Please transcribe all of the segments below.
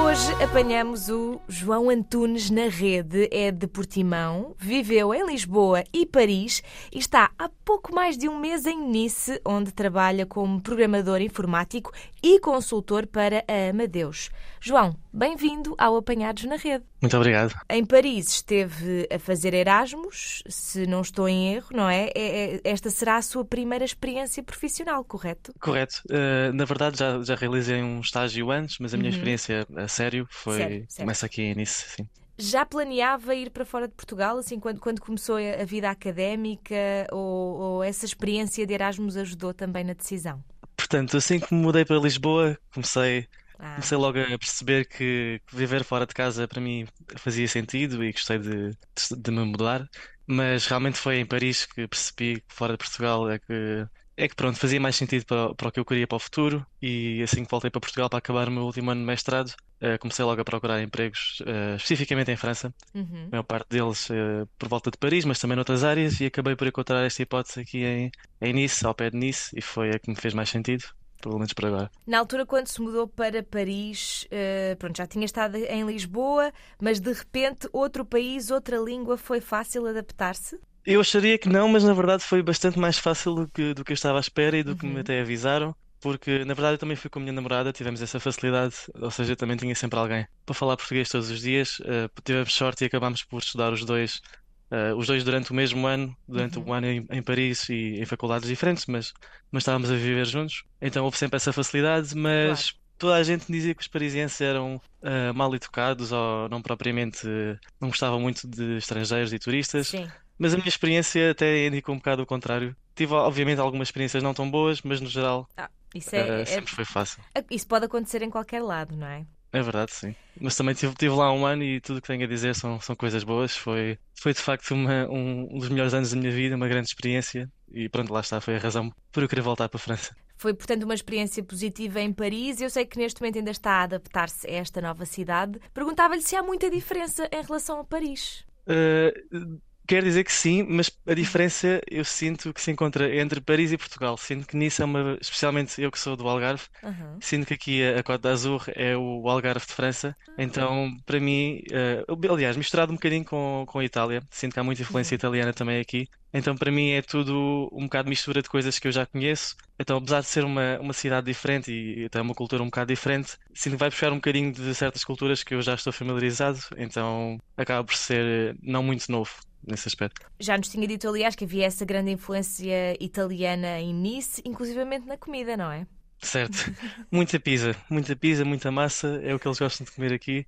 Hoje apanhamos o João Antunes na rede, é de Portimão, viveu em Lisboa e Paris e está há pouco mais de um mês em Nice, onde trabalha como programador informático e consultor para a Amadeus. João, bem-vindo ao Apanhados na Rede. Muito obrigado. Em Paris esteve a fazer Erasmus, se não estou em erro, não é? É- é- Esta será a sua primeira experiência profissional, correto? Correto. Uh, na verdade, já, já realizei um estágio antes, mas a minha experiência a sério foi. Sério, sério. Começa aqui nisso, sim. Já planeava ir para fora de Portugal, assim, quando, quando começou a a vida académica, ou, ou essa experiência de Erasmus ajudou também na decisão? Portanto, assim que me mudei para Lisboa, comecei, Ah, comecei logo a perceber que viver fora de casa para mim fazia sentido e gostei de, de, de me mudar. Mas realmente foi em Paris que percebi que fora de Portugal é que. É que pronto, fazia mais sentido para, para o que eu queria para o futuro e assim que voltei para Portugal para acabar o meu último ano de mestrado, eh, comecei logo a procurar empregos, eh, especificamente em França. uhum. a maior parte deles eh, por volta de Paris, mas também noutras áreas, e acabei por encontrar esta hipótese aqui em, em Nice, ao pé de Nice, e foi a que me fez mais sentido, pelo menos por agora. Na altura, quando se mudou para Paris, eh, pronto, já tinha estado em Lisboa, mas de repente outro país, outra língua, foi fácil adaptar-se? Eu acharia que não, mas na verdade foi bastante mais fácil do que, do que eu estava à espera e do que me até avisaram. Porque, na verdade, eu também fui com a minha namorada, tivemos essa facilidade, ou seja, eu também tinha sempre alguém para falar português todos os dias. eh, tivemos sorte e acabámos por estudar os dois, eh, os dois durante o mesmo ano, durante o ano em, em Paris e em faculdades diferentes, mas, mas estávamos a viver juntos. Então houve sempre essa facilidade, mas toda a gente dizia que os parisienses eram eh, mal educados ou não propriamente, eh, não gostavam muito de estrangeiros e turistas. Sim. Mas a minha experiência até indica um bocado o contrário. Tive, obviamente, algumas experiências não tão boas, mas no geral, Ah, isso, eh, é, é- sempre foi fácil. isso pode acontecer em qualquer lado, não é? É verdade, sim. Mas também tive, tive lá um ano e tudo o que tenho a dizer são, são coisas boas. Foi, foi de facto uma, um, um dos melhores anos da minha vida, uma grande experiência. E pronto, lá está, foi a razão por eu querer voltar para a França. Foi, portanto, uma experiência positiva em Paris. Eu sei que neste momento ainda está a adaptar-se a esta nova cidade. Perguntava-lhe se há muita diferença em relação a Paris. Eh, quero dizer que sim, mas a diferença eu sinto que se encontra entre Paris e Portugal. Sinto que nisso é uma, especialmente eu que sou do Algarve, Aham. Sinto que aqui a, a Côte d'Azur é o Algarve de França, então para mim, eh, aliás, misturado um bocadinho com, com a Itália, sinto que há muita influência italiana também aqui, então para mim é tudo um bocado mistura de coisas que eu já conheço. Então, apesar de ser uma, uma cidade diferente e até uma cultura um bocado diferente, sinto que vai puxar um bocadinho de certas culturas que eu já estou familiarizado, então acaba por ser eh, não muito novo nesse aspecto. Já nos tinha dito, aliás, que havia essa grande influência italiana em Nice, inclusivamente na comida, não é? Certo. Muita pizza, muita pizza, muita massa, é o que eles gostam de comer aqui.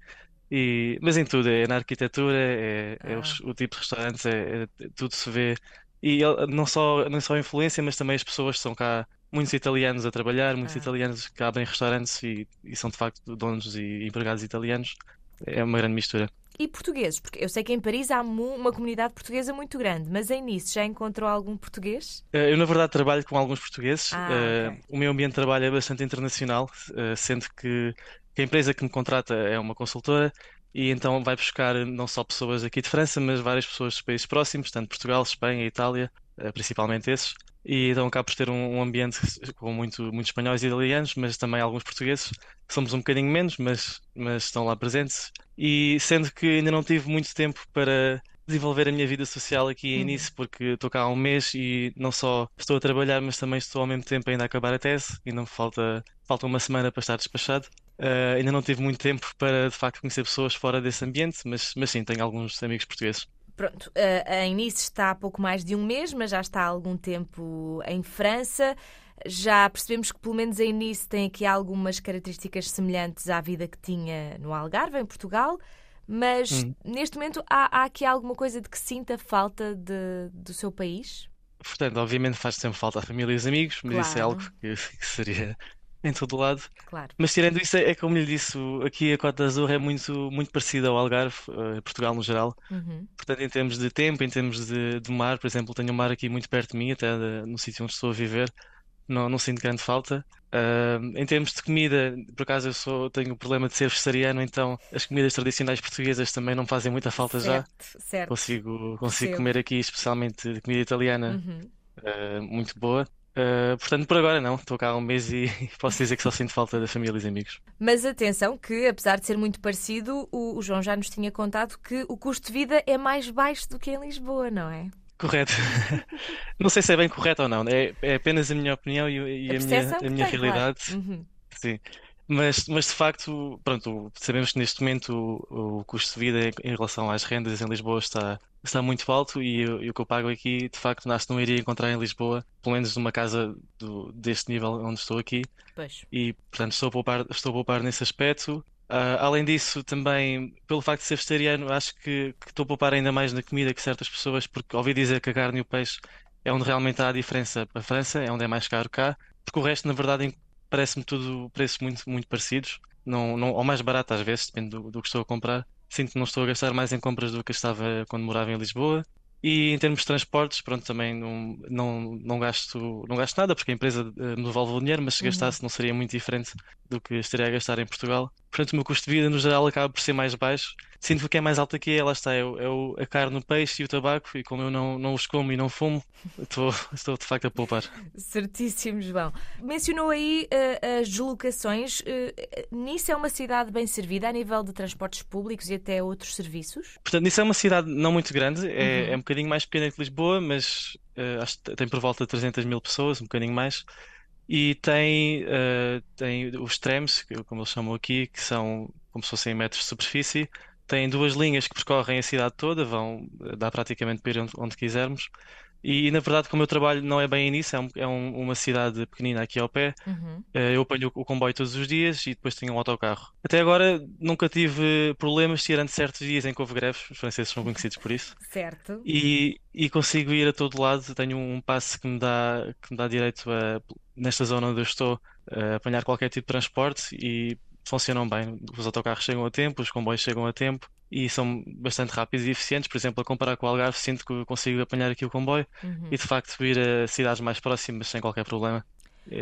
E, mas em tudo, é na arquitetura, é, é Ah. os- o tipo de restaurantes, é, é- tudo se vê. E não só, não só a influência, mas também as pessoas são cá, muitos italianos a trabalhar, muitos Ah. italianos que abrem restaurantes e, e são de facto donos e empregados italianos. É uma grande mistura. E portugueses, porque eu sei que em Paris há uma comunidade portuguesa muito grande, mas em Nice já encontrou algum português? Eh, Eu, na verdade, trabalho com alguns portugueses. Ah, Eh, ok. O meu ambiente de trabalho é bastante internacional, eh, sendo que a empresa que me contrata é uma consultora e então vai buscar não só pessoas aqui de França, mas várias pessoas dos países próximos, tanto Portugal, Espanha, Itália, principalmente esses. E então acabo por ter um, um ambiente com muito, muitos espanhóis e italianos, mas também alguns portugueses. Somos um bocadinho menos, mas, mas estão lá presentes. E sendo que ainda não tive muito tempo para desenvolver a minha vida social aqui em Uhum. Nice, porque estou cá há um mês e não só estou a trabalhar, mas também estou ao mesmo tempo ainda a acabar a tese, ainda me falta, falta uma semana para estar despachado. Eh, ainda não tive muito tempo para de facto conhecer pessoas fora desse ambiente, mas, mas sim, tenho alguns amigos portugueses. Pronto, em Nice está há pouco mais de um mês, mas já está há algum tempo em França. Já percebemos que, pelo menos em Nice, tem aqui algumas características semelhantes à vida que tinha no Algarve, em Portugal. Mas Hum. neste momento há, há aqui alguma coisa de que sinta falta de- do seu país? Portanto, obviamente faz sempre falta a família e os amigos, mas isso é Claro. algo que, que seria em todo lado. Claro. Mas tirando isso, é, é como lhe disse, o- aqui a Côte d'Azur é muito, muito parecida ao Algarve, eh, Portugal no geral. Uhum. Portanto, em termos de tempo, em termos de, de mar, por exemplo, tenho um mar aqui muito perto de mim, até de- no sítio onde estou a viver. não, não sinto grande falta. Uh, em termos de comida, por acaso eu sou, tenho o problema de ser vegetariano, então as comidas tradicionais portuguesas também não fazem muita falta já. Certo, certo. Consigo, consigo Percebo. comer aqui, especialmente de comida italiana, Uhum. uh, muito boa. Uh, portanto, por agora não, estou cá há um mês e posso dizer que só sinto falta da família e amigos. Mas atenção que, apesar de ser muito parecido, o, o João já nos tinha contado que o custo de vida é mais baixo do que em Lisboa, não é? Correto. Não sei se é bem correto ou não, é, é apenas a minha opinião e, e A a minha, a minha tem, claro. realidade. Uhum. Sim. Mas, mas de facto, pronto, sabemos que neste momento o, o custo de vida em relação às rendas em Lisboa está, está muito alto e, o- e o que eu pago aqui, de facto, acho que não iria encontrar em Lisboa, pelo menos numa casa do, deste nível onde estou aqui. Pois. E, portanto, estou a poupar, estou a poupar nesse aspecto. Ah, além disso, também, pelo facto de ser vegetariano, acho que, que estou a poupar ainda mais na comida que certas pessoas, porque ouvi dizer que a carne e o peixe é onde realmente há a diferença para a França, é onde é mais caro cá, porque o resto, na verdade, em- parece-me tudo preços muito, muito parecidos, não, não, ou mais barato às vezes, depende do, do que estou a comprar. Sinto que não estou a gastar mais em compras do que estava quando morava em Lisboa. E em termos de transportes, pronto, também não, não, não gasto, não gasto nada, porque a empresa eh, me devolve o dinheiro, mas se Uhum. gastasse não seria muito diferente do que estaria a gastar em Portugal. Portanto, o meu custo de vida, no geral, acaba por ser mais baixo. Sinto que o que é mais alto aqui é, lá está, é, o- é a carne, o peixe e o tabaco, e como eu não, não os como e não fumo, estou, estou de facto a poupar. Certíssimo, João. Mencionou aí eh, as deslocações. Eh, nisso é uma cidade bem servida a nível de transportes públicos e até outros serviços? Portanto, isso é uma cidade não muito grande, é, Uhum. é um bocadinho mais pequena que Lisboa, mas eh, acho que tem por volta de 300 mil pessoas, um bocadinho mais. E tem, eh, tem os trams, como eles chamam aqui, que são como se fossem metros de superfície. Tem duas linhas que percorrem a cidade toda, vão, dá praticamente para ir onde, onde quisermos. E, na verdade, como o meu trabalho não é bem nisso, é, um- é um- uma cidade pequenina aqui ao pé, Uhum. eh, Eu apanho o comboio todos os dias e depois tenho um autocarro. Até agora nunca tive problemas, tirando certos dias em que houve greves, os franceses são conhecidos por isso, Certo. e, e consigo ir a todo lado. Tenho um passe que me dá, que me dá direito a, nesta zona onde eu estou, a apanhar qualquer tipo de transporte e funcionam bem. Os autocarros chegam a tempo, os comboios chegam a tempo. E são bastante rápidos e eficientes. Por exemplo, a comparar com o Algarve, sinto que consigo apanhar aqui o comboio Uhum. e de facto ir a cidades mais próximas sem qualquer problema.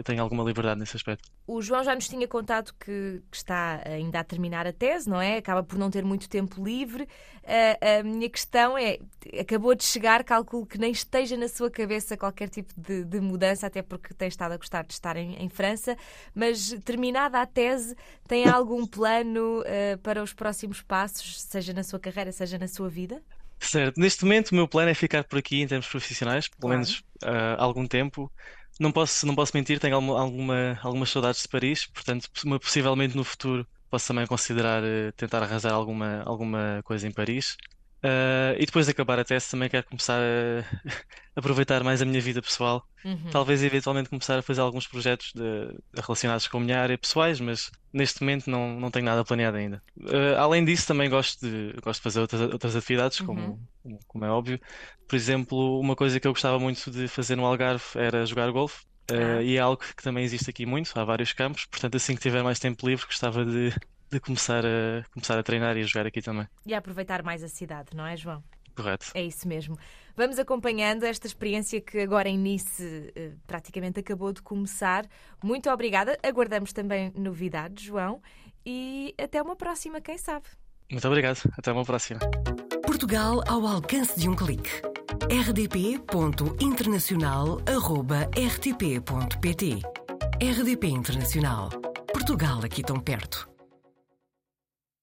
Tenho alguma liberdade nesse aspecto. O João já nos tinha contado que, que está ainda a terminar a tese, não é? Acaba por não ter muito tempo livre. A, a minha questão é: acabou de chegar, calculo que nem esteja na sua cabeça qualquer tipo de, de mudança, até porque tem estado a gostar de estar em, em França, mas terminada a tese, tem algum plano eh, para os próximos passos, seja na sua carreira, seja na sua vida? Certo, neste momento o meu plano é ficar por aqui em termos profissionais, pelo Claro. menos ah, algum tempo. Não posso, não posso mentir, tenho alguma, alguma- algumas saudades de Paris, portanto, uma- possivelmente no futuro posso também considerar eh, tentar arranjar alguma, alguma coisa em Paris. Ah, e depois de acabar a tese também quero começar a aproveitar mais a minha vida pessoal. Uhum. Talvez eventualmente começar a fazer alguns projetos de- relacionados com a minha área pessoais, mas neste momento não, não tenho nada planeado ainda. Eh, além disso, também gosto de, gosto de fazer outras, outras atividades, como, como- como é óbvio. Por exemplo, uma coisa que eu gostava muito de fazer no Algarve era jogar golfe. Ah. e é algo que também existe aqui muito, há vários campos, portanto, assim que tiver mais tempo livre, gostava de, de começar a, começar a treinar e a jogar aqui também. E a aproveitar mais a cidade, não é, João? Correto. É isso mesmo. Vamos acompanhando esta experiência que agora em Nice eh, praticamente acabou de começar. Muito obrigada. Aguardamos também novidades, João. E até uma próxima, quem sabe. Muito obrigado. Até uma próxima. Portugal ao alcance de um clique. rdp.internacional.rtp.pt RDP Internacional. Portugal aqui tão perto.